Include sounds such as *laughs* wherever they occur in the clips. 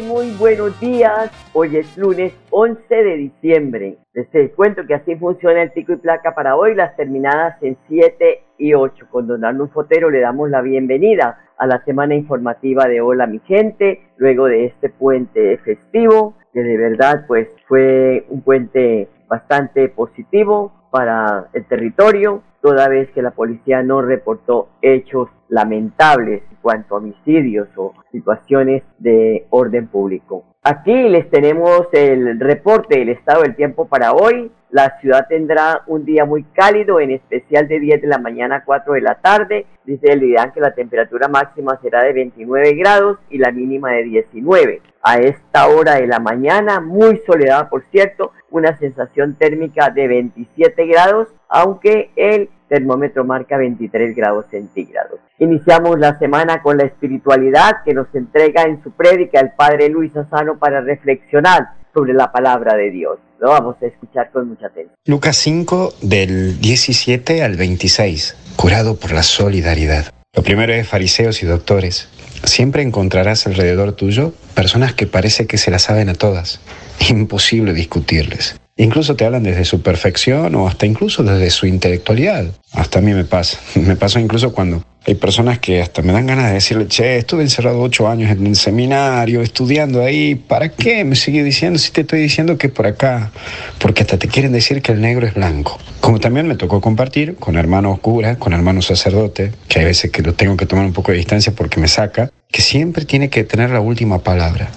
Muy buenos días. Hoy es lunes 11 de diciembre. Les cuento que así funciona el pico y placa para hoy, las terminadas en 7 y 8. Con Don Arnulfo Fotero le damos la bienvenida a la semana informativa de Hola mi gente, luego de este puente festivo, que de verdad pues fue un puente bastante positivo para el territorio, toda vez que la policía no reportó hechos lamentables en cuanto a homicidios o situaciones de orden público. Aquí les tenemos el reporte del estado del tiempo para hoy. La ciudad tendrá un día muy cálido, en especial de 10 de la mañana a 4 de la tarde. Dice el IDAN que la temperatura máxima será de 29 grados y la mínima de 19. A esta hora de la mañana, muy soledad por cierto, una sensación térmica de 27 grados, aunque el termómetro marca 23 grados centígrados. Iniciamos la semana con la espiritualidad que nos entrega en su prédica el Padre Luis Asano para reflexionar sobre la palabra de Dios. Lo vamos a escuchar con mucha atención. Lucas 5 del 17 al 26, curado por la solidaridad. Lo primero es fariseos y doctores. Siempre encontrarás alrededor tuyo personas que parece que se las saben a todas. *laughs* Imposible discutirles. Incluso te hablan desde su perfección o hasta incluso desde su intelectualidad. Hasta a mí me pasa. *laughs* Me pasa incluso cuando hay personas que hasta me dan ganas de decirle, che, estuve encerrado ocho años en el seminario, estudiando ahí. ¿Para qué me sigue diciendo si te estoy diciendo que por acá? Porque hasta te quieren decir que el negro es blanco. Como también me tocó compartir con hermanos curas, con hermanos sacerdotes, que hay veces que lo tengo que tomar un poco de distancia porque me saca, que siempre tiene que tener la última palabra.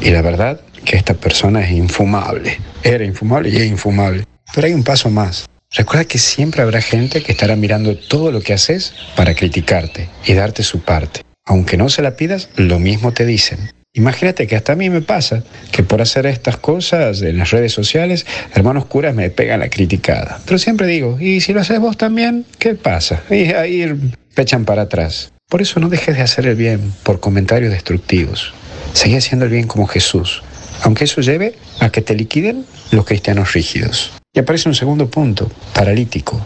Y la verdad que esta persona es infumable. Era infumable y es infumable. Pero hay un paso más. Recuerda que siempre habrá gente que estará mirando todo lo que haces para criticarte y darte su parte. Aunque no se la pidas, lo mismo te dicen. Imagínate que hasta a mí me pasa que por hacer estas cosas en las redes sociales, hermanos curas me pegan la criticada. Pero siempre digo, ¿y si lo haces vos también? ¿Qué pasa? Y ahí echan para atrás. Por eso no dejes de hacer el bien por comentarios destructivos. Seguí haciendo el bien como Jesús, aunque eso lleve a que te liquiden los cristianos rígidos. Y aparece un segundo punto, paralítico.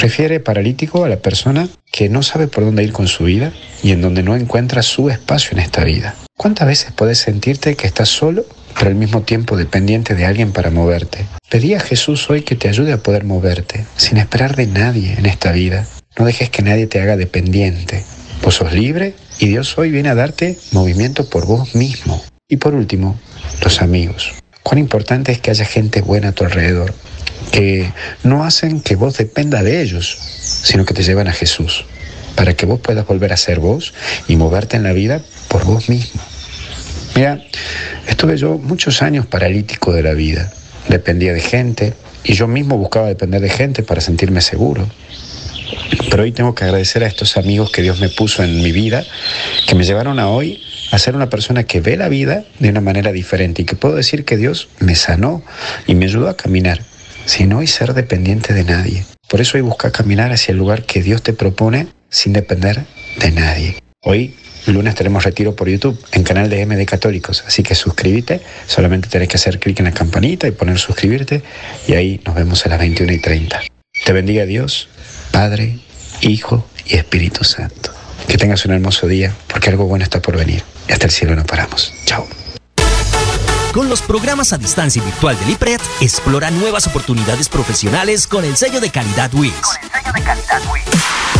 Refiere paralítico a la persona que no sabe por dónde ir con su vida y en donde no encuentra su espacio en esta vida. ¿Cuántas veces puedes sentirte que estás solo, pero al mismo tiempo dependiente de alguien para moverte? Pedí a Jesús hoy que te ayude a poder moverte, sin esperar de nadie en esta vida. No dejes que nadie te haga dependiente. Vos sos libre y Dios hoy viene a darte movimiento por vos mismo. Y por último, los amigos. Cuán importante es que haya gente buena a tu alrededor, que no hacen que vos dependa de ellos, sino que te llevan a Jesús, para que vos puedas volver a ser vos y moverte en la vida por vos mismo. Mira, estuve yo muchos años paralítico de la vida, dependía de gente y yo mismo buscaba depender de gente para sentirme seguro. Pero hoy tengo que agradecer a estos amigos que Dios me puso en mi vida, que me llevaron a hoy a ser una persona que ve la vida de una manera diferente y que puedo decir que Dios me sanó y me ayudó a caminar, sin hoy ser dependiente de nadie. Por eso hoy busca caminar hacia el lugar que Dios te propone sin depender de nadie. Hoy lunes tenemos retiro por YouTube en canal de MD Católicos, así que suscríbete, solamente tenés que hacer clic en la campanita y poner suscribirte y ahí nos vemos a las 21 y 30. Te bendiga Dios, Padre, Hijo y Espíritu Santo. Que tengas un hermoso día, porque algo bueno está por venir. Y hasta el cielo no paramos. Chao. Con los programas a distancia virtual del IPRED, explora nuevas oportunidades profesionales con el sello de calidad WIS. Con el sello de calidad WIS.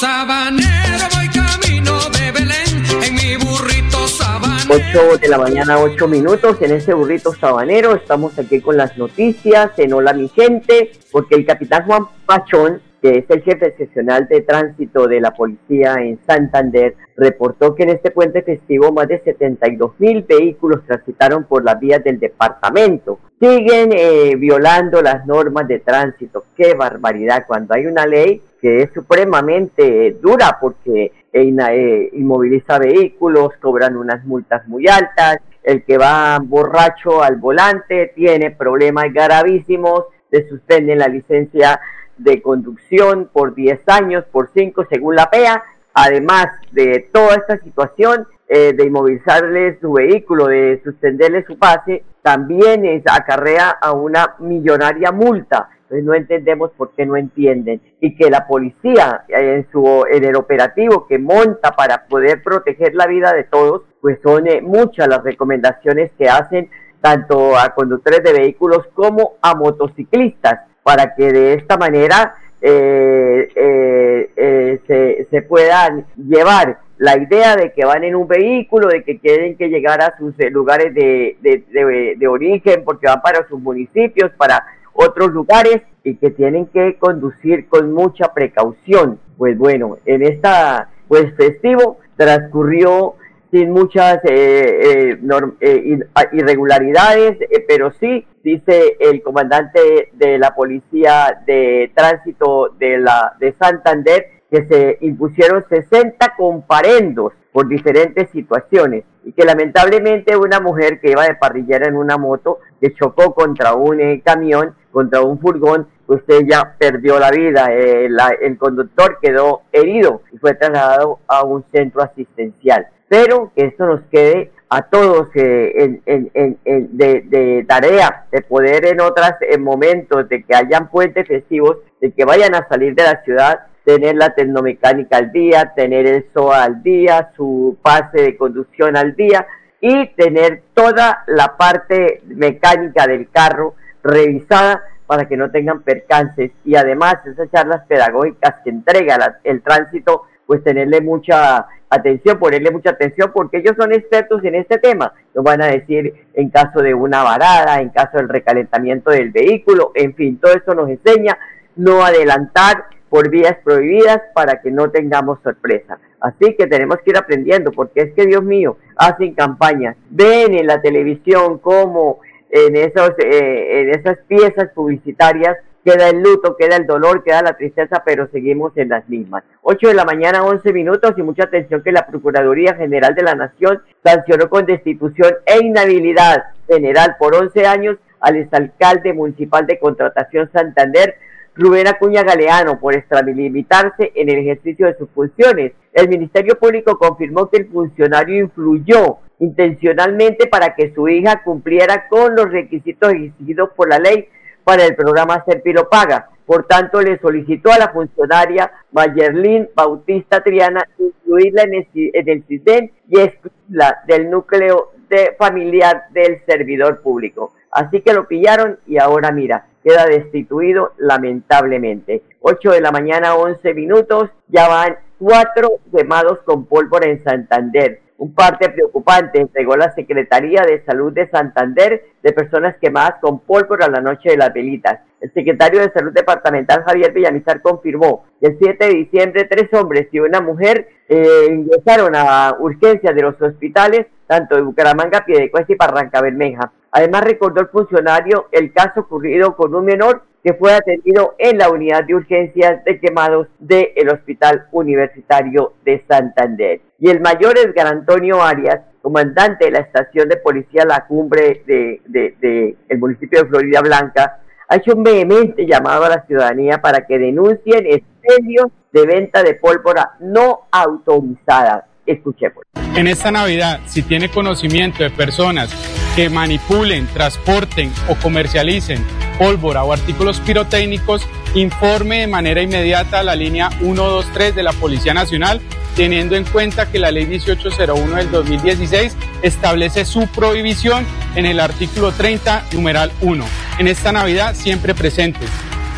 Sabanero de Belén en mi burrito sabanero. 8 de la mañana, 8 minutos en ese burrito sabanero. Estamos aquí con las noticias en Hola mi gente, porque el capitán Juan Pachón que es el jefe excepcional de tránsito de la policía en Santander, reportó que en este puente festivo más de 72 mil vehículos transitaron por las vías del departamento. Siguen eh, violando las normas de tránsito. ¡Qué barbaridad! Cuando hay una ley que es supremamente dura porque eh, inmoviliza vehículos, cobran unas multas muy altas, el que va borracho al volante tiene problemas gravísimos, le suspenden la licencia de conducción por 10 años, por 5 según la PEA, además de toda esta situación eh, de inmovilizarle su vehículo, de suspenderle su pase, también es, acarrea a una millonaria multa. Entonces no entendemos por qué no entienden. Y que la policía eh, en, su, en el operativo que monta para poder proteger la vida de todos, pues son eh, muchas las recomendaciones que hacen tanto a conductores de vehículos como a motociclistas para que de esta manera eh, eh, eh, se, se, puedan llevar la idea de que van en un vehículo, de que tienen que llegar a sus lugares de, de, de, origen, porque van para sus municipios, para otros lugares, y que tienen que conducir con mucha precaución. Pues bueno, en esta pues festivo transcurrió sin muchas eh, eh, eh, ah, irregularidades, pero sí, dice el comandante de la Policía de Tránsito de, la, de Santander, que se impusieron 60 comparendos por diferentes situaciones y que lamentablemente una mujer que iba de parrillera en una moto que chocó contra un camión, contra un furgón, pues ella perdió la vida. el conductor quedó herido y fue trasladado a un centro asistencial pero que esto nos quede a todos eh, de, tarea, de poder en otros momentos, de que hayan puentes festivos, de que vayan a salir de la ciudad, tener la tecnomecánica al día, tener el SOA al día, su pase de conducción al día y tener toda la parte mecánica del carro revisada para que no tengan percances. Y además esas charlas pedagógicas que entrega el tránsito, pues tenerle mucha atención, ponerle mucha atención porque ellos son expertos en este tema. Nos van a decir en caso de una varada, en caso del recalentamiento del vehículo, en fin, todo eso nos enseña no adelantar por vías prohibidas para que no tengamos sorpresa. Así que tenemos que ir aprendiendo porque es que Dios mío, hacen campañas, ven en la televisión cómo en, esos, eh, en esas piezas publicitarias queda el luto, queda el dolor, queda la tristeza, pero seguimos en las mismas. 8 de la mañana, 11 minutos y mucha atención que la Procuraduría General de la Nación sancionó con destitución e inhabilidad general por 11 años al exalcalde municipal de Contratación Santander, Rubén Acuña Galeano, por extralimitarse en el ejercicio de sus funciones. El Ministerio Público confirmó que el funcionario influyó intencionalmente para que su hija cumpliera con los requisitos exigidos por la ley para el programa Serpilo Paga. Por tanto, le solicitó a la funcionaria Mayerlin Bautista Triana incluirla en el, en y excluirla del núcleo de familiar del servidor público. Así que lo pillaron y ahora mira, queda destituido lamentablemente. 8 de la mañana, 11 minutos, ya van cuatro quemados con pólvora en Santander. Un parte preocupante entregó la Secretaría de Salud de Santander de personas quemadas con pólvora la noche de las velitas. El secretario de Salud Departamental Javier Villamizar confirmó que el 7 de diciembre tres hombres y una mujer eh, ingresaron a urgencias de los hospitales, tanto de Bucaramanga, Piedecuesta y Barranca Bermeja. Además recordó el funcionario el caso ocurrido con un menor que fue atendido en la unidad de urgencias de quemados del Hospital Universitario de Santander. Y el mayor Edgar Antonio Arias, comandante de la estación de policía La Cumbre del de, el municipio de Florida Blanca, ha hecho un vehemente llamado a la ciudadanía para que denuncien expendios de venta de pólvora no autorizada. Escuchemos. En esta Navidad, si tiene conocimiento de personas que manipulen, transporten o comercialicen pólvora o artículos pirotécnicos, informe de manera inmediata a la línea 123 de la Policía Nacional, teniendo en cuenta que la ley 1801 del 2016 establece su prohibición en el artículo 30, numeral 1. En esta Navidad siempre presentes.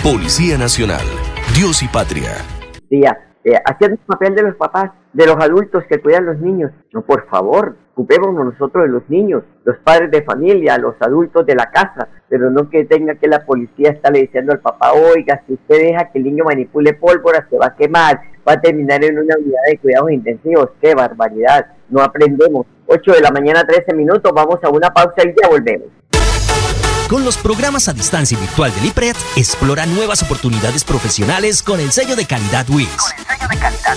Policía Nacional, Dios y Patria. Día, eh, haciendo el papel de los papás, de los adultos que cuidan los niños. No, por favor, ocupémonos nosotros de los niños, los padres de familia, los adultos de la casa, pero no que tenga que la policía estarle diciendo al papá, oiga, si usted deja que el niño manipule pólvora, se va a quemar, va a terminar en una unidad de cuidados intensivos. ¡Qué barbaridad! No aprendemos. 8 de la mañana, 13 minutos, vamos a una pausa y ya volvemos. Con los programas a distancia virtual del IPRED, explora nuevas oportunidades profesionales con el sello de calidad WIS. Con el sello de calidad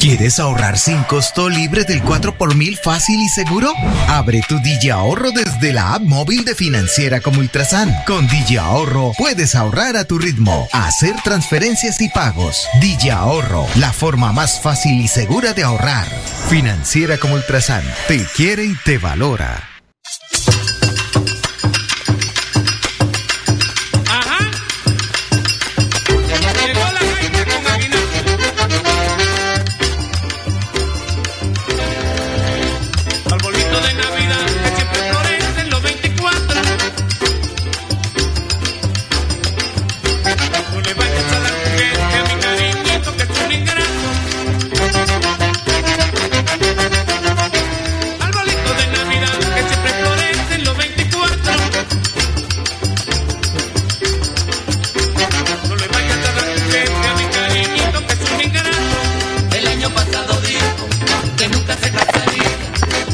¿Quieres ahorrar sin costo libre del 4 por mil fácil y seguro? Abre tu Digi Ahorro desde la app móvil de Financiera como Ultrasan. Con Digi Ahorro puedes ahorrar a tu ritmo, hacer transferencias y pagos. Digi Ahorro, la forma más fácil y segura de ahorrar. Financiera como Ultrasan, te quiere y te valora.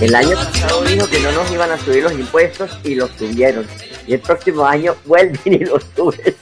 El año pasado dijo que no nos iban a subir los impuestos y los subieron. Y el próximo año vuelven y los suben. *laughs*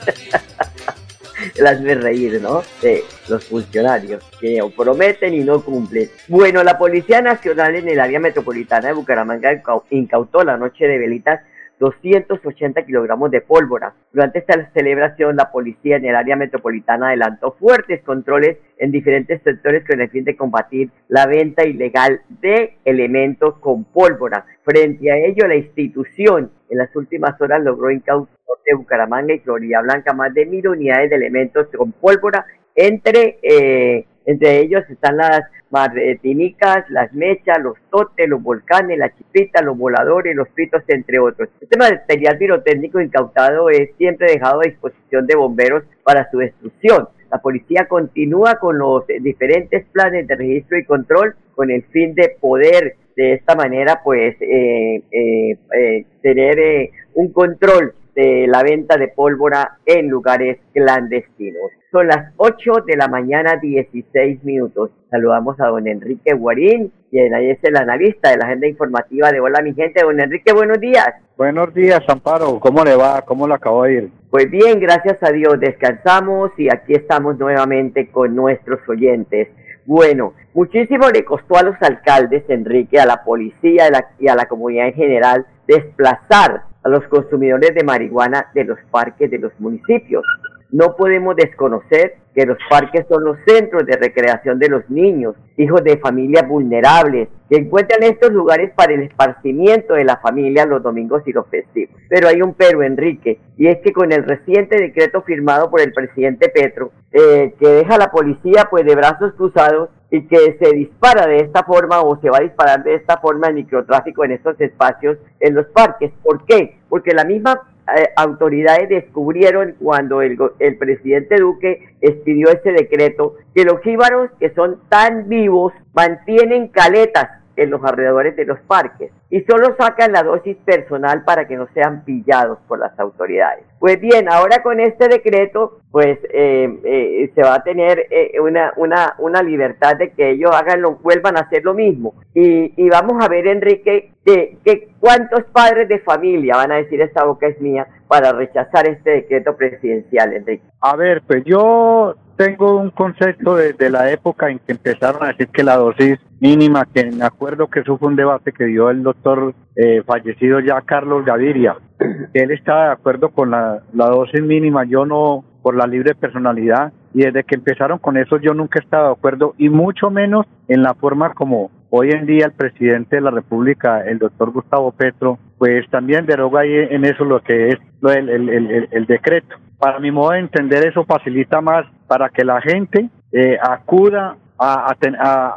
Las me reír, ¿no? De los funcionarios que prometen y no cumplen. Bueno, la Policía Nacional en el área metropolitana de Bucaramanga incautó la noche de velitas 280 kilogramos de pólvora. Durante esta celebración, la policía en el área metropolitana adelantó fuertes controles en diferentes sectores con el fin de combatir la venta ilegal de elementos con pólvora. Frente a ello, la institución en las últimas horas logró incautar de Bucaramanga y Florida Blanca más de mil unidades de elementos con pólvora entre eh, entre ellos están las martinicas, las mechas, los totes, los volcanes, las chispitas, los voladores, los pitos, entre otros. Este material pirotécnico incautado es siempre dejado a disposición de bomberos para su destrucción. La policía continúa con los diferentes planes de registro y control con el fin de poder de esta manera pues eh, eh, eh, tener un control de la venta de pólvora en lugares clandestinos. Son las 8 de la mañana, 16 minutos. Saludamos a don Enrique Guarín, quien ahí es el analista de la agenda informativa de Hola mi gente. Don Enrique, buenos días. Buenos días, Amparo. ¿Cómo le va? ¿Cómo lo acabo de ir? Pues bien, gracias a Dios. Descansamos y aquí estamos nuevamente con nuestros oyentes. Bueno, muchísimo le costó a los alcaldes, Enrique, a la policía y a la comunidad en general desplazar a los consumidores de marihuana de los parques de los municipios. No podemos desconocer que los parques son los centros de recreación de los niños, hijos de familias vulnerables, que encuentran estos lugares para el esparcimiento de la familia los domingos y los festivos. Pero hay un pero, Enrique, y es que con el reciente decreto firmado por el presidente Petro, eh, que deja a la policía pues de brazos cruzados y que se dispara de esta forma o se va a disparar de esta forma el microtráfico en estos espacios en los parques. ¿Por qué? Porque la misma eh, autoridades descubrieron cuando el, el presidente Duque expidió ese decreto que los jíbaros que son tan vivos mantienen caletas en los alrededores de los parques y solo sacan la dosis personal para que no sean pillados por las autoridades. Pues bien, ahora con este decreto, pues eh, eh, se va a tener eh, una, una, una libertad de que ellos hagan lo, vuelvan a hacer lo mismo. Y, y vamos a ver, Enrique, que, que cuántos padres de familia van a decir esta boca es mía para rechazar este decreto presidencial, Enrique. A ver, pues yo tengo un concepto de, la época en que empezaron a decir que la dosis mínima, que me acuerdo que eso fue un debate que dio el doctor eh, fallecido ya Carlos Gaviria, que él estaba de acuerdo con la, la dosis mínima, yo no por la libre personalidad y desde que empezaron con eso yo nunca he estado de acuerdo y mucho menos en la forma como hoy en día el presidente de la República, el doctor Gustavo Petro, pues también deroga ahí en eso lo que es el, el, el, el decreto. Para mi modo de entender eso facilita más para que la gente eh, acuda a,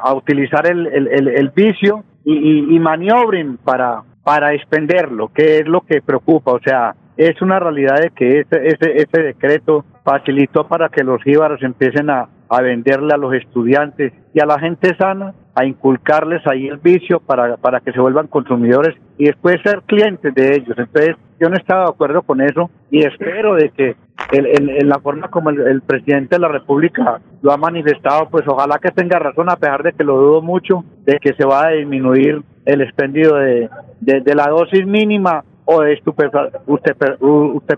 a, utilizar el, el, vicio y, y, maniobren para, para expenderlo, que es lo que preocupa. O sea, es una realidad de que ese, decreto facilitó para que los jíbaros empiecen a venderle a los estudiantes y a la gente sana, a inculcarles ahí el vicio para, para que se vuelvan consumidores y después ser clientes de ellos. Entonces, yo no estaba de acuerdo con eso y espero de que en, la forma como el, presidente de la República lo ha manifestado, pues ojalá que tenga razón, a pesar de que lo dudo mucho, de que se va a disminuir el expendio de, de, la dosis mínima o de estupefacientes usted, usted,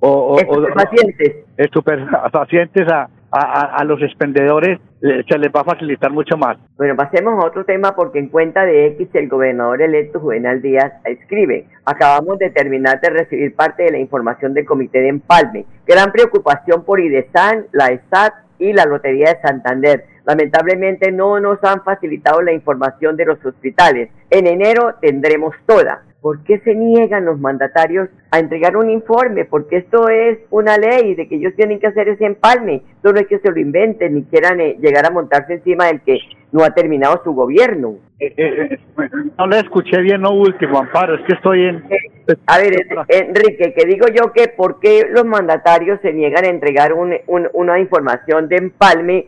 o, o, estupefacientes, estupefacientes a a, los expendedores eh, se les va a facilitar mucho más. Bueno, pasemos a otro tema porque en cuenta de X el gobernador electo Juvenal Díaz escribe, acabamos de terminar de recibir parte de la información del comité de empalme. Gran preocupación por IDESAN, la ESAT y la Lotería de Santander. Lamentablemente no nos han facilitado la información de los hospitales. En enero tendremos toda. ¿Por qué se niegan los mandatarios a entregar un informe? Porque esto es una ley de que ellos tienen que hacer ese empalme. Esto no es que se lo inventen ni quieran eh, llegar a montarse encima del que no ha terminado su gobierno. Eh, eh, no le escuché bien lo último, Amparo, es que estoy en... a ver, Enrique, que digo yo que por qué los mandatarios se niegan a entregar un, una información de empalme,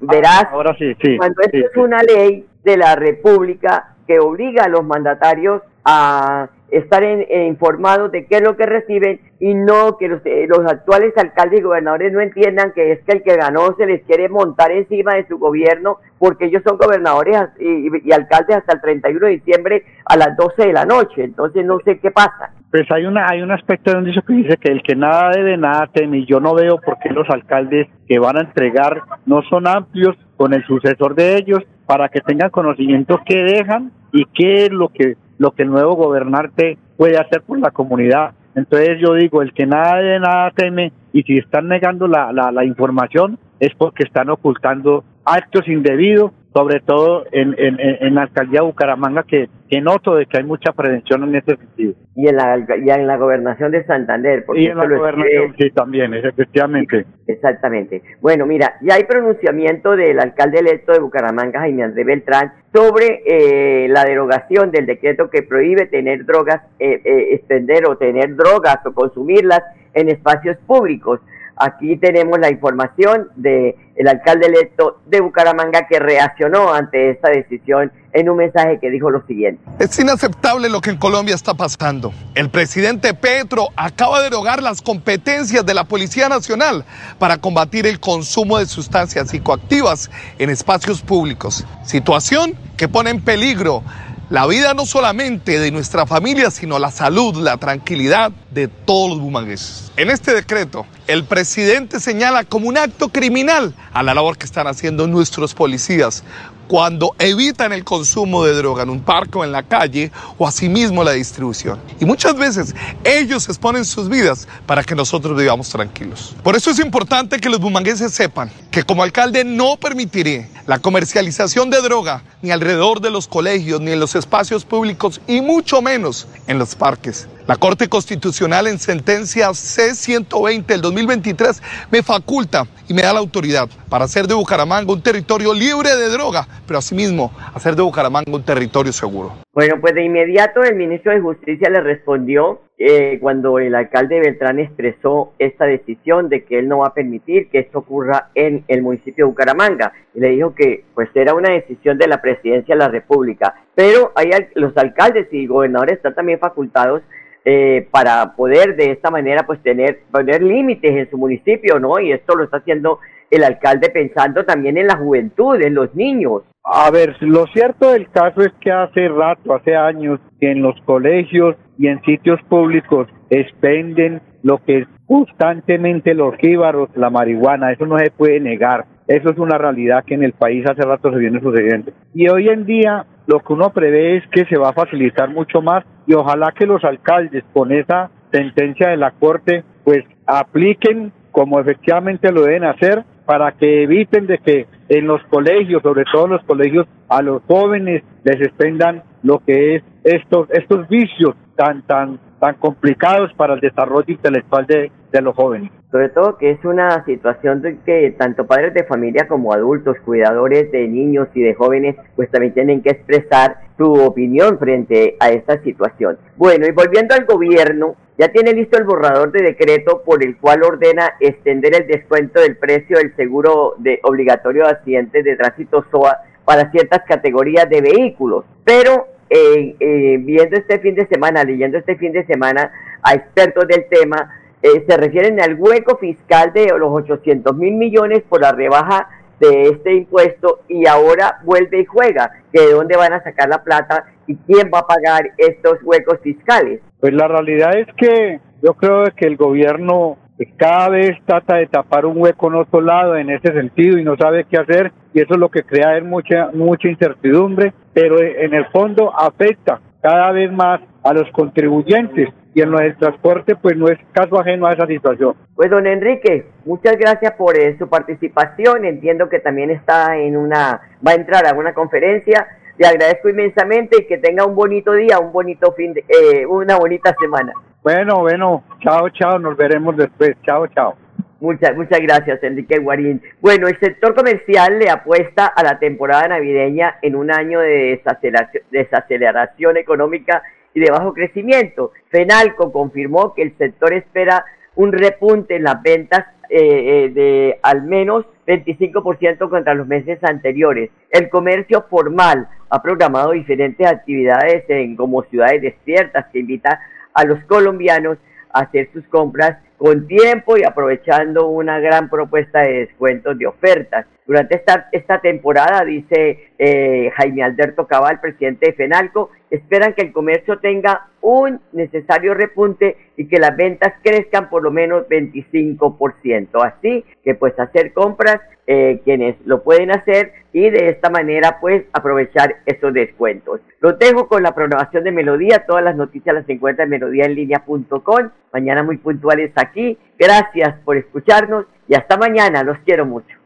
verás, ah, ahora sí, sí, cuando esto es una ley de la República que obliga a los mandatarios a estar informados de qué es lo que reciben y no que los, eh, los, actuales alcaldes y gobernadores no entiendan que es que el que ganó se les quiere montar encima de su gobierno porque ellos son gobernadores y, alcaldes hasta el 31 de diciembre a las 12 de la noche. Entonces no sé qué pasa. Pues hay una hay un aspecto de que dice que el que nada debe nada teme y yo no veo por qué los alcaldes que van a entregar no son amplios con el sucesor de ellos para que tengan conocimiento qué dejan y qué es lo que lo que el nuevo gobernante puede hacer por la comunidad. Entonces yo digo, el que nada de nada teme y si están negando la, la, la información es porque están ocultando actos indebidos sobre todo en, en, en, la alcaldía de Bucaramanga, que, que, noto de que hay mucha prevención en ese sentido. Y en la, y en la gobernación de Santander. Porque y en la gobernación, sí, también, efectivamente. Exactamente. Bueno, mira, ya hay pronunciamiento del alcalde electo de Bucaramanga, Jaime Andrés Beltrán, sobre eh, la derogación del decreto que prohíbe tener drogas, eh, eh, extender o tener drogas o consumirlas en espacios públicos. Aquí tenemos la información de el alcalde electo de Bucaramanga que reaccionó ante esta decisión en un mensaje que dijo lo siguiente. Es inaceptable lo que en Colombia está pasando. El presidente Petro acaba de derogar las competencias de la Policía Nacional para combatir el consumo de sustancias psicoactivas en espacios públicos. Situación que pone en peligro la vida no solamente de nuestra familia, sino la salud, la tranquilidad de todos los bumangueses. En este decreto, el presidente señala como un acto criminal a la labor que están haciendo nuestros policías cuando evitan el consumo de droga en un parque o en la calle o asimismo la distribución. Y muchas veces ellos exponen sus vidas para que nosotros vivamos tranquilos. Por eso es importante que los bumangueses sepan que como alcalde no permitiré la comercialización de droga ni alrededor de los colegios ni en los espacios públicos y mucho menos en los parques. La Corte Constitucional en sentencia C-120 del 2023 me faculta y me da la autoridad para hacer de Bucaramanga un territorio libre de droga, pero asimismo hacer de Bucaramanga un territorio seguro. Bueno, pues de inmediato el ministro de Justicia le respondió eh, cuando el alcalde Beltrán expresó esta decisión de que él no va a permitir que esto ocurra en el municipio de Bucaramanga. Y le dijo que pues era una decisión de la presidencia de la República. Pero hay, los alcaldes y gobernadores están también facultados eh, para poder de esta manera pues tener poner límites en su municipio, ¿no? Y esto lo está haciendo el alcalde pensando también en la juventud, en los niños. A ver, lo cierto del caso es que hace rato, hace años, en los colegios y en sitios públicos expenden lo que es constantemente los jíbaros, la marihuana, eso no se puede negar. Eso es una realidad que en el país hace rato se viene sucediendo. Y hoy en día lo que uno prevé es que se va a facilitar mucho más y ojalá que los alcaldes con esa sentencia de la Corte pues apliquen como efectivamente lo deben hacer para que eviten de que en los colegios, sobre todo en los colegios, a los jóvenes les expendan lo que es estos estos vicios tan tan tan complicados para el desarrollo intelectual de, de los jóvenes. Sobre todo que es una situación de que tanto padres de familia como adultos, cuidadores de niños y de jóvenes, pues también tienen que expresar su opinión frente a esta situación. Bueno, y volviendo al gobierno, ya tiene listo el borrador de decreto por el cual ordena extender el descuento del precio del seguro de obligatorio de accidentes de tránsito SOA para ciertas categorías de vehículos. Pero eh, eh, viendo este fin de semana, leyendo este fin de semana a expertos del tema, eh, se refieren al hueco fiscal de los 800 mil millones por la rebaja de este impuesto y ahora vuelve y juega, que de dónde van a sacar la plata y quién va a pagar estos huecos fiscales. Pues la realidad es que yo creo que el gobierno cada vez trata de tapar un hueco en otro lado en ese sentido y no sabe qué hacer y eso es lo que crea mucha mucha incertidumbre, pero en el fondo afecta cada vez más a los contribuyentes y en lo del transporte pues no es caso ajeno a esa situación. Pues don Enrique, muchas gracias por eh, su participación. Entiendo que también está en una, va a entrar a una conferencia. Le agradezco inmensamente y que tenga un bonito día, un bonito fin de, eh, una bonita semana. Bueno, bueno, chao, chao, nos veremos después. Chao, chao. Muchas, muchas gracias, Enrique Guarín. Bueno, el sector comercial le apuesta a la temporada navideña en un año de desaceleración, desaceleración económica y de bajo crecimiento. FENALCO confirmó que el sector espera un repunte en las ventas eh, eh, de al menos 25% contra los meses anteriores. El comercio formal ha programado diferentes actividades en, como ciudades despiertas que invita a los colombianos a hacer sus compras con tiempo y aprovechando una gran propuesta de descuentos de ofertas. Durante esta, esta temporada, dice eh, Jaime Alberto Cabal, presidente de FENALCO, esperan que el comercio tenga un necesario repunte y que las ventas crezcan por lo menos 25%. Así que pues hacer compras eh, quienes lo pueden hacer y de esta manera pues aprovechar esos descuentos. Lo dejo con la programación de Melodía, todas las noticias las encuentran en melodíaenlínea.com, mañana muy puntuales aquí. Gracias por escucharnos y hasta mañana, los quiero mucho.